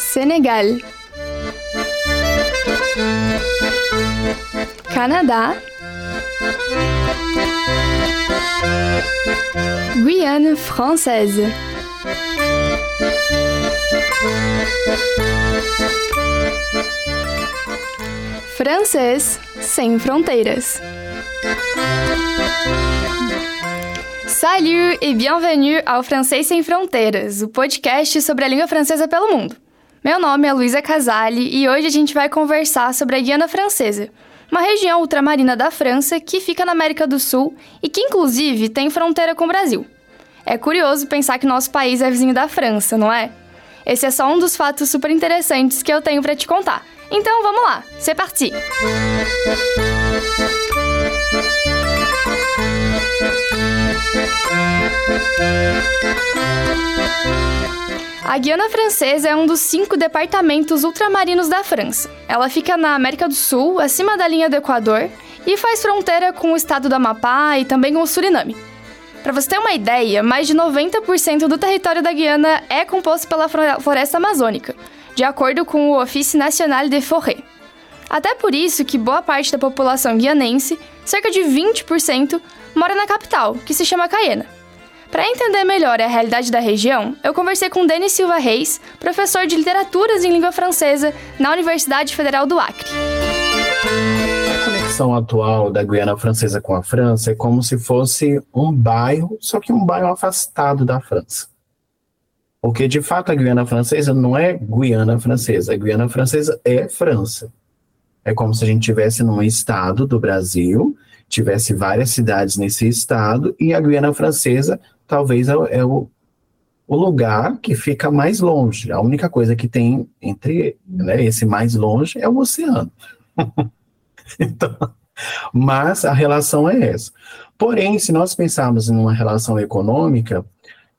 Sénégal, Canada, Guyane française. Francês sem fronteiras. Salut et bienvenue ao Francês Sem Fronteiras, o podcast sobre a língua francesa pelo mundo. Meu nome é Luísa Casali e hoje a gente vai conversar sobre a Guiana Francesa, uma região ultramarina da França que fica na América do Sul e que, inclusive, tem fronteira com o Brasil. É curioso pensar que nosso país é vizinho da França, não é? Esse é só um dos fatos super interessantes que eu tenho para te contar. Então vamos lá, c'est parti! A Guiana Francesa é um dos cinco departamentos ultramarinos da França. Ela fica na América do Sul, acima da linha do Equador, e faz fronteira com o estado do Amapá e também com o Suriname. Para você ter uma ideia, mais de 90% do território da Guiana é composto pela floresta amazônica, de acordo com o Office National de Forêt. Até por isso que boa parte da população guianense, cerca de 20%, mora na capital, que se chama Cayena. Para entender melhor a realidade da região, eu conversei com Denis Silva Reis, professor de literaturas em língua francesa na Universidade Federal do Acre. A conexão atual da Guiana Francesa com a França é como se fosse um bairro, só que um bairro afastado da França. Porque, de fato, a Guiana Francesa não é Guiana Francesa. A Guiana Francesa é França. É como se a gente tivesse num estado do Brasil, tivesse várias cidades nesse estado, e a Guiana Francesa talvez é, é o, o lugar que fica mais longe. A única coisa que tem entre né, esse mais longe é o oceano. então, mas a relação é essa. Porém, se nós pensarmos em uma relação econômica,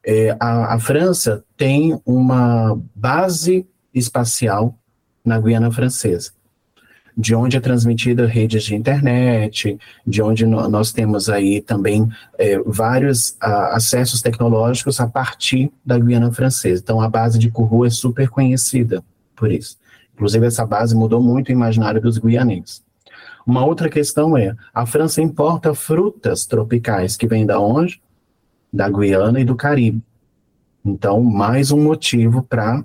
é, a, a, França tem uma base espacial na Guiana Francesa de onde é transmitida redes de internet, de onde no, nós temos aí também é, vários a, acessos tecnológicos a partir da Guiana Francesa. Então, a base de Kourou é super conhecida por isso. Inclusive, essa base mudou muito o imaginário dos guianenses. Uma outra questão é, a França importa frutas tropicais que vêm da onde? Da Guiana e do Caribe. Então, mais um motivo para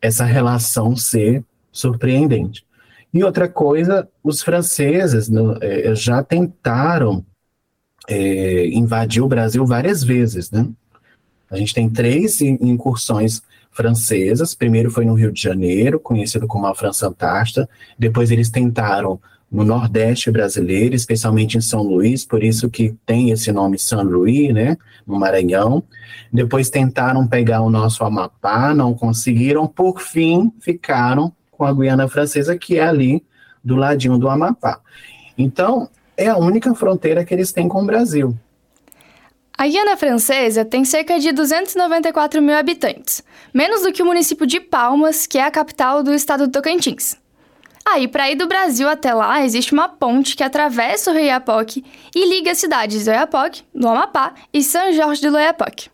essa relação ser surpreendente. E outra coisa, os franceses no, é, já tentaram é, invadir o Brasil várias vezes, né? A gente tem três incursões francesas. Primeiro foi no Rio de Janeiro, conhecido como a França Antártida. Depois eles tentaram no Nordeste brasileiro, especialmente em São Luís, por isso que tem esse nome São Luís, né, no Maranhão. Depois tentaram pegar o nosso Amapá, não conseguiram. Por fim, ficaram com a Guiana Francesa, que é ali do ladinho do Amapá. Então, é a única fronteira que eles têm com o Brasil. A Guiana Francesa tem cerca de 294 mil habitantes, menos do que o município de Palmas, que é a capital do estado do Tocantins. Aí, ah, para ir do Brasil até lá, existe uma ponte que atravessa o Rio Iapoque e liga as cidades do Iapoque, do Amapá e São Jorge do Loiapoque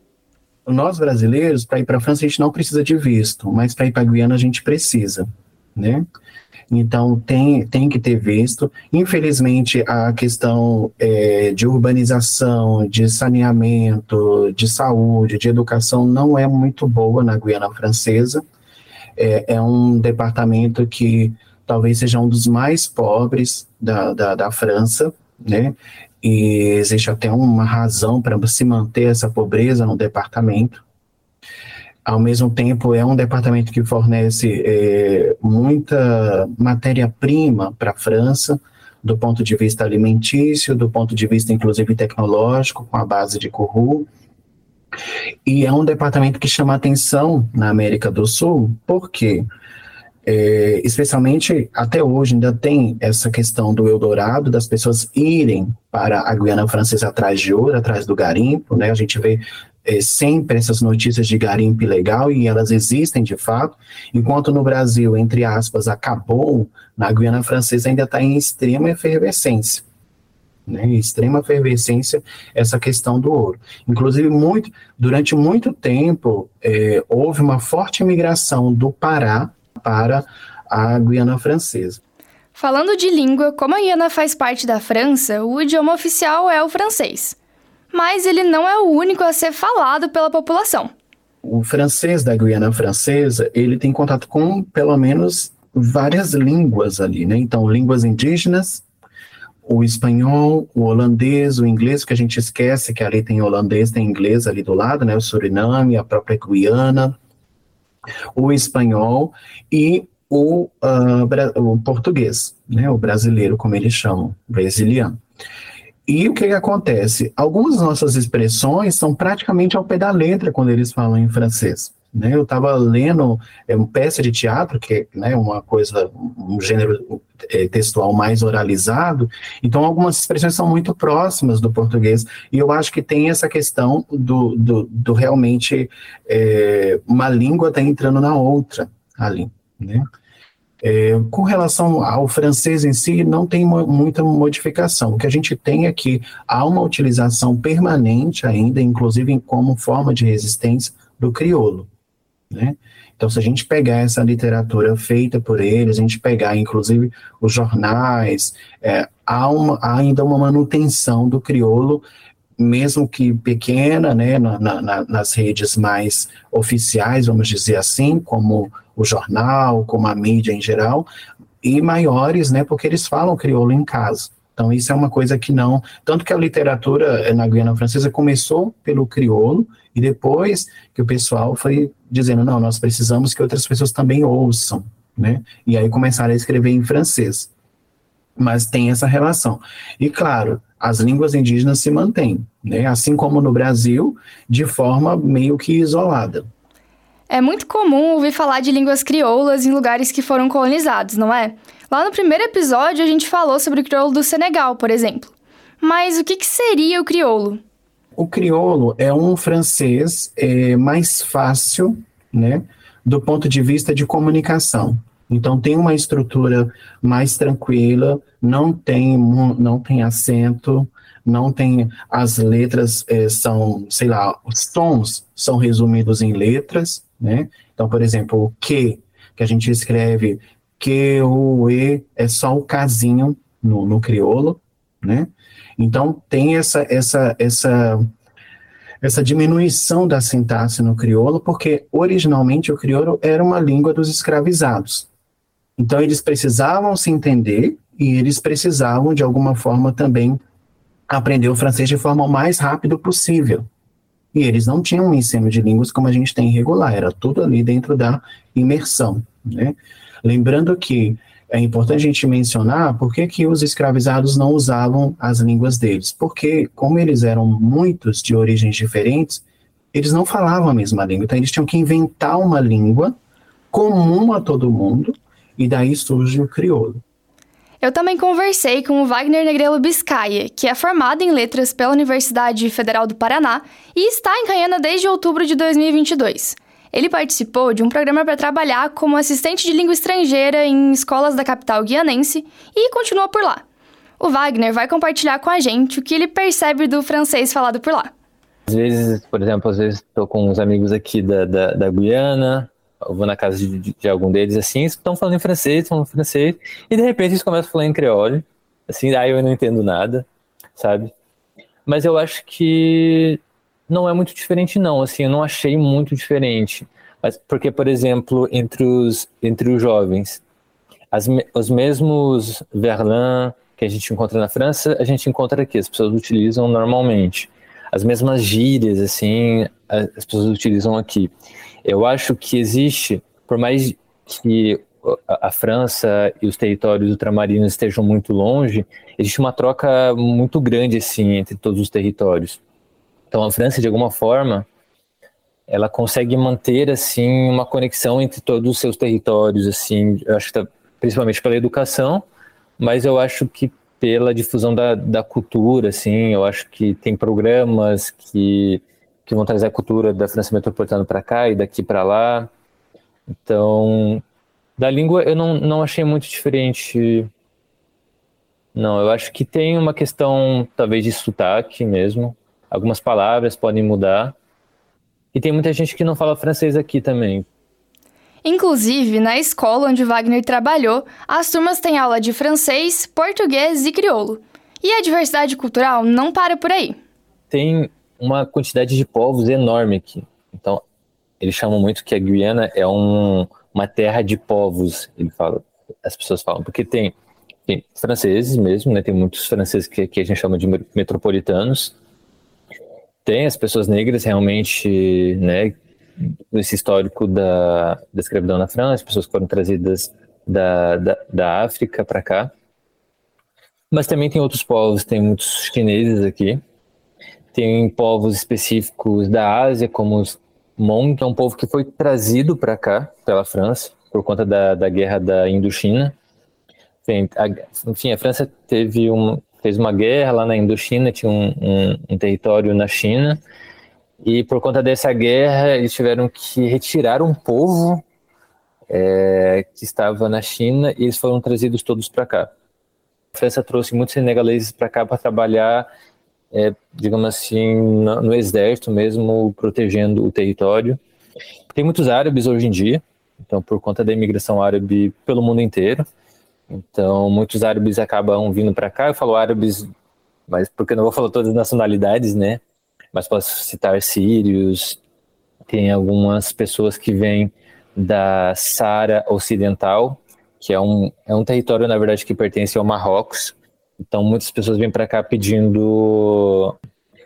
nós brasileiros, para ir para a França, a gente não precisa de visto, mas para ir para a Guiana a gente precisa né? Então tem, tem que ter visto. Infelizmente, a questão é, de urbanização, de saneamento, de saúde, de educação não é muito boa na Guiana Francesa. É, é um departamento que talvez seja um dos mais pobres da, da, da França, né? E existe até uma razão para se manter essa pobreza no departamento ao mesmo tempo é um departamento que fornece é, muita matéria-prima para a França, do ponto de vista alimentício, do ponto de vista inclusive tecnológico, com a base de Kourou. E é um departamento que chama atenção na América do Sul, porque é, especialmente até hoje ainda tem essa questão do Eldorado, das pessoas irem para a Guiana Francesa atrás de ouro, atrás do garimpo, né? A gente vê é, sempre essas notícias de garimpo ilegal e elas existem de fato, enquanto no Brasil, entre aspas, acabou, na Guiana Francesa ainda está em extrema efervescência. né, extrema efervescência essa questão do ouro. Inclusive, muito, durante muito tempo, é, houve uma forte migração do Pará para a Guiana Francesa. Falando de língua, como a Guiana faz parte da França, o idioma oficial é o francês. Mas ele não é o único a ser falado pela população. O francês da Guiana Francesa, ele tem contato com, pelo menos, várias línguas ali, né? Então, línguas indígenas, o espanhol, o holandês, o inglês, que a gente esquece que ali tem holandês, tem inglês ali do lado, né? O Suriname, a própria Guiana, o espanhol e o, uh, o português, né? O brasileiro, como eles chamam, brasiliano. E o que, que acontece? Algumas nossas expressões são praticamente ao pé da letra quando eles falam em francês. Né? Eu estava lendo é, uma peça de teatro, que é né, uma coisa, um gênero é, textual mais oralizado, então algumas expressões são muito próximas do português, e eu acho que tem essa questão do, do, do realmente é, uma língua está entrando na outra ali, né? É, com relação ao francês em si, não tem muita modificação. O que a gente tem é que há uma utilização permanente ainda, inclusive como forma de resistência, do crioulo. Né? Então, se a gente pegar essa literatura feita por eles, a gente pegar, inclusive, os jornais, é, há, uma, há, ainda uma manutenção do crioulo, mesmo que pequena, né, na, na, nas redes mais oficiais, vamos dizer assim, como o jornal, como a mídia em geral, e maiores, né, porque eles falam crioulo em casa. Então, isso é uma coisa que não. Tanto que a literatura na Guiana Francesa começou pelo crioulo, e depois que o pessoal foi dizendo, não, nós precisamos que outras pessoas também ouçam, né? E aí começaram a escrever em francês. Mas tem essa relação. E claro, as línguas indígenas se mantêm, né? Assim como no Brasil, de forma meio que isolada. É muito comum ouvir falar de línguas crioulas em lugares que foram colonizados, não é? Lá no primeiro episódio a gente falou sobre o crioulo do Senegal, por exemplo. Mas o que, que seria o crioulo? O crioulo é um francês é, mais fácil, né, do ponto de vista de comunicação. Então tem uma estrutura mais tranquila, não tem não tem acento, não tem as letras é, são, sei lá, os tons são resumidos em letras, né? Então, por exemplo, o que que a gente escreve que o e é só o casinho no, no crioulo, né? Então tem essa essa essa essa diminuição da sintaxe no crioulo, porque originalmente o crioulo era uma língua dos escravizados. Então eles precisavam se entender e eles precisavam de alguma forma também aprender o francês de forma o mais rápido possível. E eles não tinham um ensino de línguas como a gente tem regular, era tudo ali dentro da imersão, né? Lembrando que é importante a gente mencionar por que, que os escravizados não usavam as línguas deles. Porque, como eles eram muitos de origens diferentes, eles não falavam a mesma língua. Então, eles tinham que inventar uma língua comum a todo mundo, e daí surge o crioulo. Eu também conversei com o Wagner Negrelo Biscaia, que é formado em letras pela Universidade Federal do Paraná e está em Canhana desde outubro de 2022. Ele participou de um programa para trabalhar como assistente de língua estrangeira em escolas da capital guianense e continuou por lá. O Wagner vai compartilhar com a gente o que ele percebe do francês falado por lá. Às vezes, por exemplo, às vezes estou com uns amigos aqui da, da, da Guiana, eu vou na casa de, de, de algum deles, assim, estão falando em francês, estão falando em francês, e de repente eles começam a falar em creole, assim, aí eu não entendo nada, sabe? Mas eu acho que não é muito diferente, não. Assim, eu não achei muito diferente. Mas porque, por exemplo, entre os, entre os jovens, as, os mesmos verlan que a gente encontra na França, a gente encontra aqui, as pessoas utilizam normalmente. As mesmas gírias, assim, as pessoas utilizam aqui. Eu acho que existe, por mais que a França e os territórios ultramarinos estejam muito longe, existe uma troca muito grande, assim, entre todos os territórios. Então a França, de alguma forma, ela consegue manter assim uma conexão entre todos os seus territórios, assim, eu acho que tá, principalmente pela educação, mas eu acho que pela difusão da, da cultura, assim, eu acho que tem programas que, que vão trazer a cultura da França metropolitana para cá e daqui para lá. Então, da língua eu não, não achei muito diferente Não, eu acho que tem uma questão, talvez, de sotaque mesmo. Algumas palavras podem mudar. E tem muita gente que não fala francês aqui também. Inclusive, na escola onde Wagner trabalhou, as turmas têm aula de francês, português e crioulo. E a diversidade cultural não para por aí. Tem uma quantidade de povos enorme aqui. Então, eles chamam muito que a Guiana é um, uma terra de povos, ele fala, as pessoas falam, porque tem, tem franceses mesmo, né? Tem muitos franceses que, que a gente chama de metropolitanos. Tem as pessoas negras realmente, né? Esse histórico da, da escravidão na França, as pessoas foram trazidas da, da, da África para cá. Mas também tem outros povos, tem muitos chineses aqui. Tem povos específicos da Ásia, como os Hmong, que é um povo que foi trazido para cá pela França por conta da, da guerra da Indochina. Enfim, a França teve um, fez uma guerra lá na Indochina, tinha um, um, um território na China, e por conta dessa guerra eles tiveram que retirar um povo é, que estava na China e eles foram trazidos todos para cá. A França trouxe muitos senegaleses para cá para trabalhar, é, digamos assim, no, no, exército mesmo, protegendo o território. Tem muitos árabes hoje em dia, então por conta da imigração árabe pelo mundo inteiro. Então muitos árabes acabam vindo para cá. Eu falo árabes, mas porque não vou falar todas as nacionalidades, né? Mas posso citar sírios. Tem algumas pessoas que vêm da Sara Ocidental, que é um, é um território, na verdade, que pertence ao Marrocos. Então, muitas pessoas vêm para cá pedindo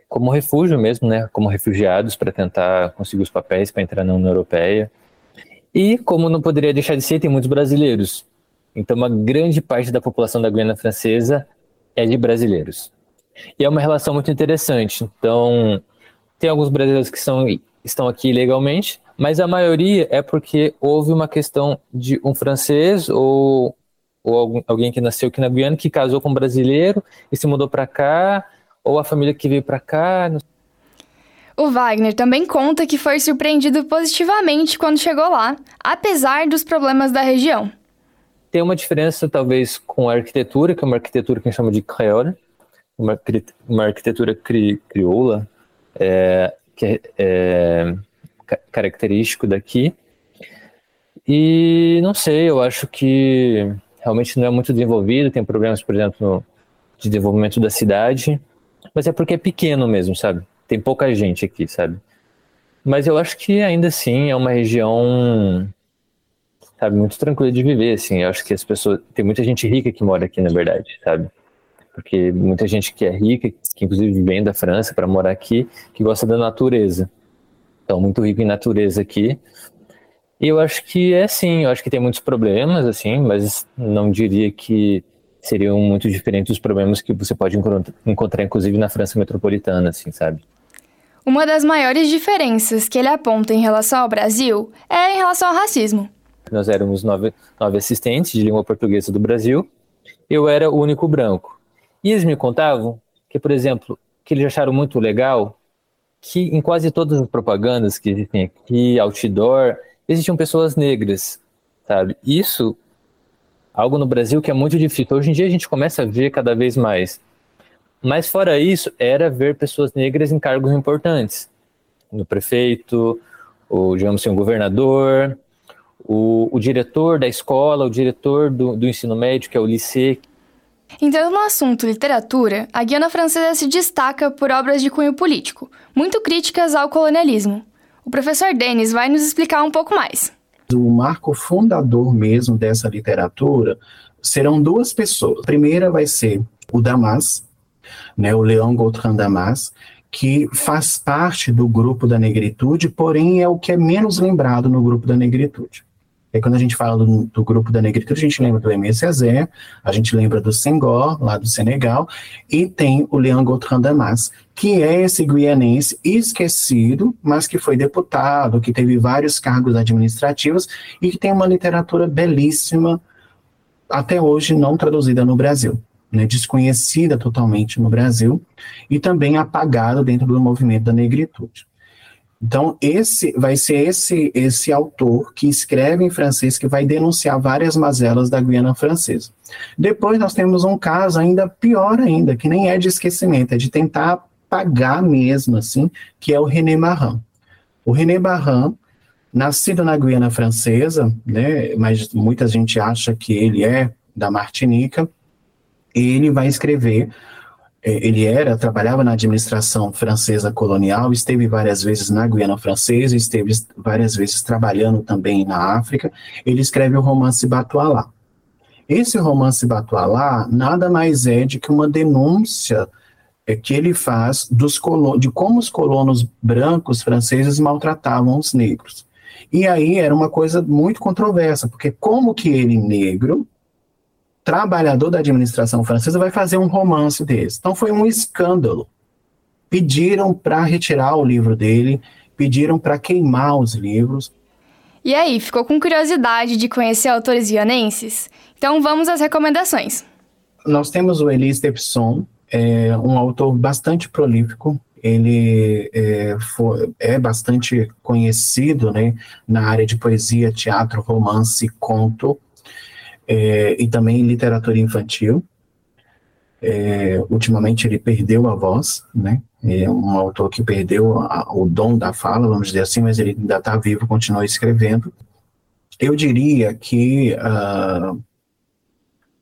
como refúgio mesmo, né? Como refugiados para tentar conseguir os papéis para entrar na União Europeia. E, como não poderia deixar de ser, tem muitos brasileiros. Então, uma grande parte da população da Guiana Francesa é de brasileiros. E é uma relação muito interessante. Então, tem alguns brasileiros que são, estão aqui legalmente, mas a maioria é porque houve uma questão de um francês ou, ou alguém que nasceu aqui na Guiana que casou com um brasileiro e se mudou para cá, ou a família que veio para cá. O Wagner também conta que foi surpreendido positivamente quando chegou lá, apesar dos problemas da região. Tem uma diferença, talvez, com a arquitetura, que é uma arquitetura que a gente chama de creole, uma, uma arquitetura cri, crioula, é, que é, é característico daqui. E não sei, eu acho que realmente não é muito desenvolvido, tem problemas, por exemplo, no, de desenvolvimento da cidade, mas é porque é pequeno mesmo, sabe? Tem pouca gente aqui, sabe? Mas eu acho que ainda assim é uma região, sabe, muito tranquila de viver, assim. Eu acho que as pessoas, tem muita gente rica que mora aqui, na verdade, sabe? Porque muita gente que é rica, que inclusive vem da França para morar aqui, que gosta da natureza. Então, muito rico em natureza aqui. Eu acho que é sim, eu acho que tem muitos problemas, assim, mas não diria que seriam muito diferentes dos problemas que você pode encontrar, inclusive, na França metropolitana, assim, sabe? Uma das maiores diferenças que ele aponta em relação ao Brasil é em relação ao racismo. Nós éramos nove, nove assistentes de língua portuguesa do Brasil, eu era o único branco. E eles me contavam que, por exemplo, que eles acharam muito legal que em quase todas as propagandas que existem aqui, outdoor, existiam pessoas negras, sabe? Isso, algo no Brasil que é muito difícil. Hoje em dia a gente começa a ver cada vez mais. Mas fora isso, era ver pessoas negras em cargos importantes. No prefeito, o, digamos assim, o governador, o, o diretor da escola, o diretor do, do ensino médio, que é o liceu, Entrando no assunto literatura, a Guiana Francesa se destaca por obras de cunho político, muito críticas ao colonialismo. O professor Denis vai nos explicar um pouco mais. O marco fundador mesmo dessa literatura serão duas pessoas. A primeira vai ser o Damas, né, o Leão Gontran Damas, que faz parte do grupo da negritude, porém é o que é menos lembrado no grupo da negritude. Aí quando a gente fala do, do grupo da negritude, a gente lembra do Césaire, a gente lembra do Senghor, lá do Senegal, e tem o Leon Gautran Damas, que é esse guianense esquecido, mas que foi deputado, que teve vários cargos administrativos e que tem uma literatura belíssima, até hoje não traduzida no Brasil. Né, desconhecida totalmente no Brasil e também apagada dentro do movimento da negritude. Então, esse vai ser esse, esse autor que escreve em francês que vai denunciar várias mazelas da Guiana Francesa. Depois nós temos um caso ainda pior ainda, que nem é de esquecimento, é de tentar pagar mesmo, assim, que é o René Marin. O René Marin, nascido na Guiana Francesa, né, mas muita gente acha que ele é da Martinica, ele vai escrever ele era, trabalhava na administração francesa colonial, esteve várias vezes na Guiana Francesa, esteve várias vezes trabalhando também na África. Ele escreve o romance Batualá. Esse romance Batualá nada mais é de que uma denúncia é, que ele faz dos de como os colonos brancos franceses maltratavam os negros. E aí era uma coisa muito controversa, porque como que ele, negro, trabalhador da administração francesa vai fazer um romance desse. Então foi um escândalo. Pediram para retirar o livro dele, pediram para queimar os livros. E aí, ficou com curiosidade de conhecer autores guianenses? Então vamos às recomendações. Nós temos o Elise Depson, é um autor bastante prolífico. Ele é, for, é bastante conhecido né, na área de poesia, teatro, romance, conto é, e também literatura infantil. É, ultimamente ele perdeu a voz, né? É um autor que perdeu a, o dom da fala, vamos dizer assim, mas ele ainda está vivo, continua escrevendo. Eu diria que uh,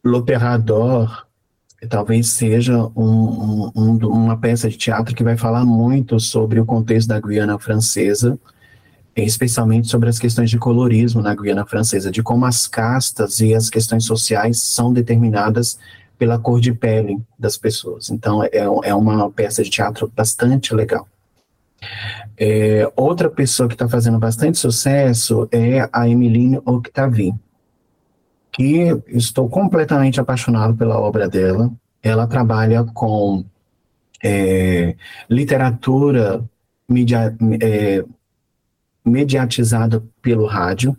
L'Opéra d'Or talvez seja um, um, uma peça de teatro que vai falar muito sobre o contexto da Guiana Francesa, especialmente sobre as questões de colorismo na Guiana Francesa, de como as castas e as questões sociais são determinadas pela cor de pele das pessoas. Então, é, é uma peça de teatro bastante legal. É, outra pessoa que está fazendo bastante sucesso é a Emeline Octavie, que estou completamente apaixonado pela obra dela. Ela trabalha com é, literatura media, é, mediatizada pelo rádio.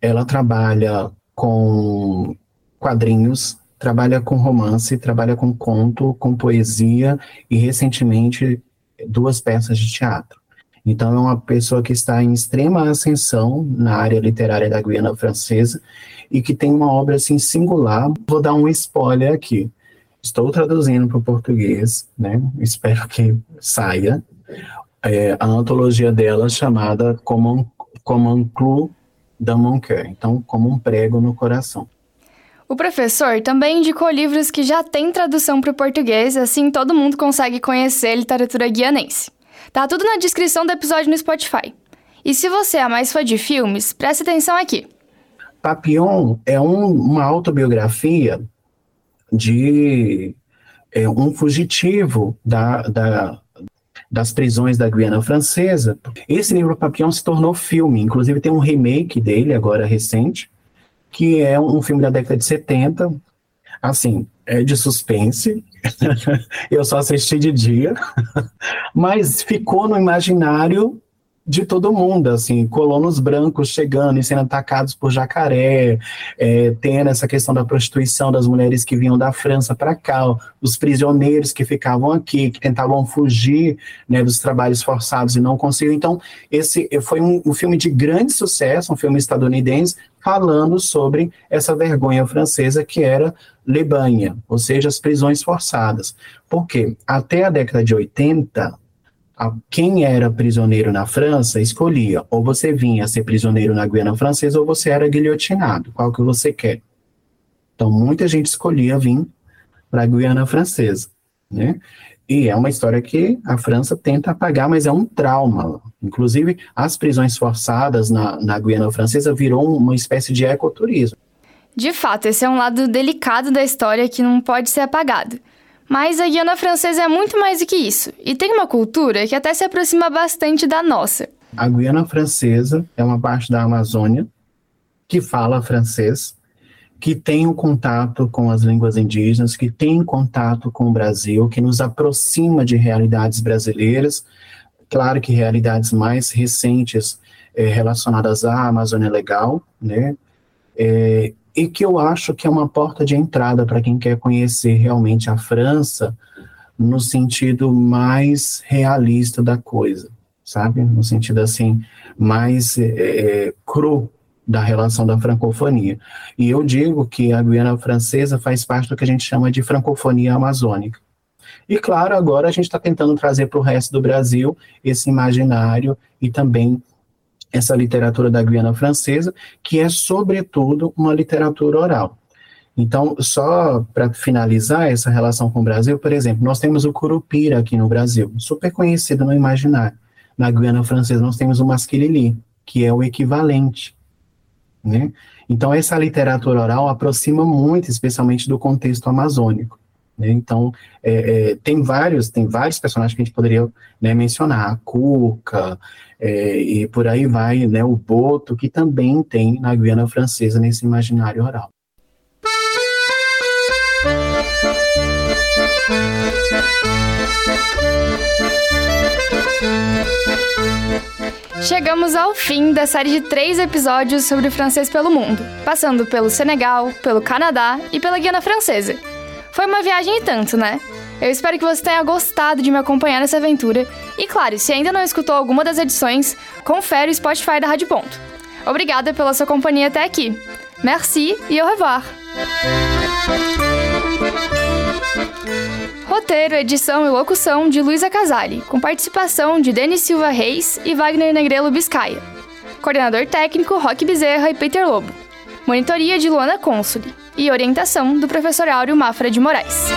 Ela trabalha com quadrinhos, trabalha com romance, trabalha com conto, com poesia e recentemente duas peças de teatro. Então é uma pessoa que está em extrema ascensão na área literária da Guiana Francesa e que tem uma obra assim singular. Vou dar um spoiler aqui. Estou traduzindo para o português, né? Espero que saia é, a antologia dela chamada Como um, Como un clou dans mon cœur, então como um prego no coração. O professor também indicou livros que já têm tradução para o português, assim todo mundo consegue conhecer a literatura guianense. Tá tudo na descrição do episódio no Spotify. E se você é mais fã de filmes, preste atenção aqui. Papillon é um, uma autobiografia de é, um fugitivo da, da, das prisões da Guiana Francesa. Esse livro Papillon se tornou filme, inclusive tem um remake dele agora recente, que é um filme da década de 70, assim, é de suspense. Eu só assisti de dia, mas ficou no imaginário de todo mundo, assim, colonos brancos chegando e sendo atacados por jacaré, é, tendo essa questão da prostituição das mulheres que vinham da França para cá, os prisioneiros que ficavam aqui, que tentavam fugir né, dos trabalhos forçados e não conseguiam. Então, esse foi um, um filme de grande sucesso, um filme estadunidense, falando sobre essa vergonha francesa que era Lebanha, ou seja, as prisões forçadas. Porque até a década de 80, quem era prisioneiro na França escolhia ou você vinha ser prisioneiro na Guiana Francesa ou você era guilhotinado, qual que você quer. Então muita gente escolhia vir para a Guiana Francesa, né? E é uma história que a França tenta apagar, mas é um trauma. Inclusive, as prisões forçadas na, na Guiana Francesa virou uma espécie de ecoturismo. De fato, esse é um lado delicado da história que não pode ser apagado. Mas a Guiana Francesa é muito mais do que isso, e tem uma cultura que até se aproxima bastante da nossa. A Guiana Francesa é uma parte da Amazônia que fala francês, que tem um contato com as línguas indígenas, que tem contato com o Brasil, que nos aproxima de realidades brasileiras, claro que realidades mais recentes é, relacionadas à Amazônia Legal, né? É, e que eu acho que é uma porta de entrada para quem quer conhecer realmente a França no sentido mais realista da coisa. sabe? No sentido assim, mais é, cru da relação da francofonia. E eu digo que a Guiana Francesa faz parte do que a gente chama de francofonia amazônica. E claro, agora a gente está tentando trazer para o resto do Brasil esse imaginário e também essa literatura da Guiana Francesa, que é sobretudo uma literatura oral. Então, só para finalizar essa relação com o Brasil, por exemplo, nós temos o Curupira aqui no Brasil, super conhecido no imaginário. Na Guiana Francesa, nós temos o Masquilili, que é o equivalente. Né? Então, essa literatura oral aproxima muito, especialmente do contexto amazônico. Né? Então, é, é, tem vários tem vários personagens que a gente poderia né, mencionar, a Cuca, é, e por aí vai, né, o Boto, que também tem na Guiana Francesa nesse imaginário oral. Chegamos ao fim da série de três episódios sobre o francês pelo mundo, passando pelo Senegal, pelo Canadá e pela Guiana Francesa. Foi uma viagem e tanto, né? Eu espero que você tenha gostado de me acompanhar nessa aventura. E claro, se ainda não escutou alguma das edições, confere o Spotify da Rádio Ponto. Obrigada pela sua companhia até aqui. Merci e au revoir! Roteiro, edição e locução de Luísa Casali, com participação de Denis Silva Reis e Wagner Negrelo Biscaia. Coordenador técnico Roque Bezerra e Peter Lobo. Monitoria de Luana Consoli. E orientação do professor Áureo Mafra de Moraes.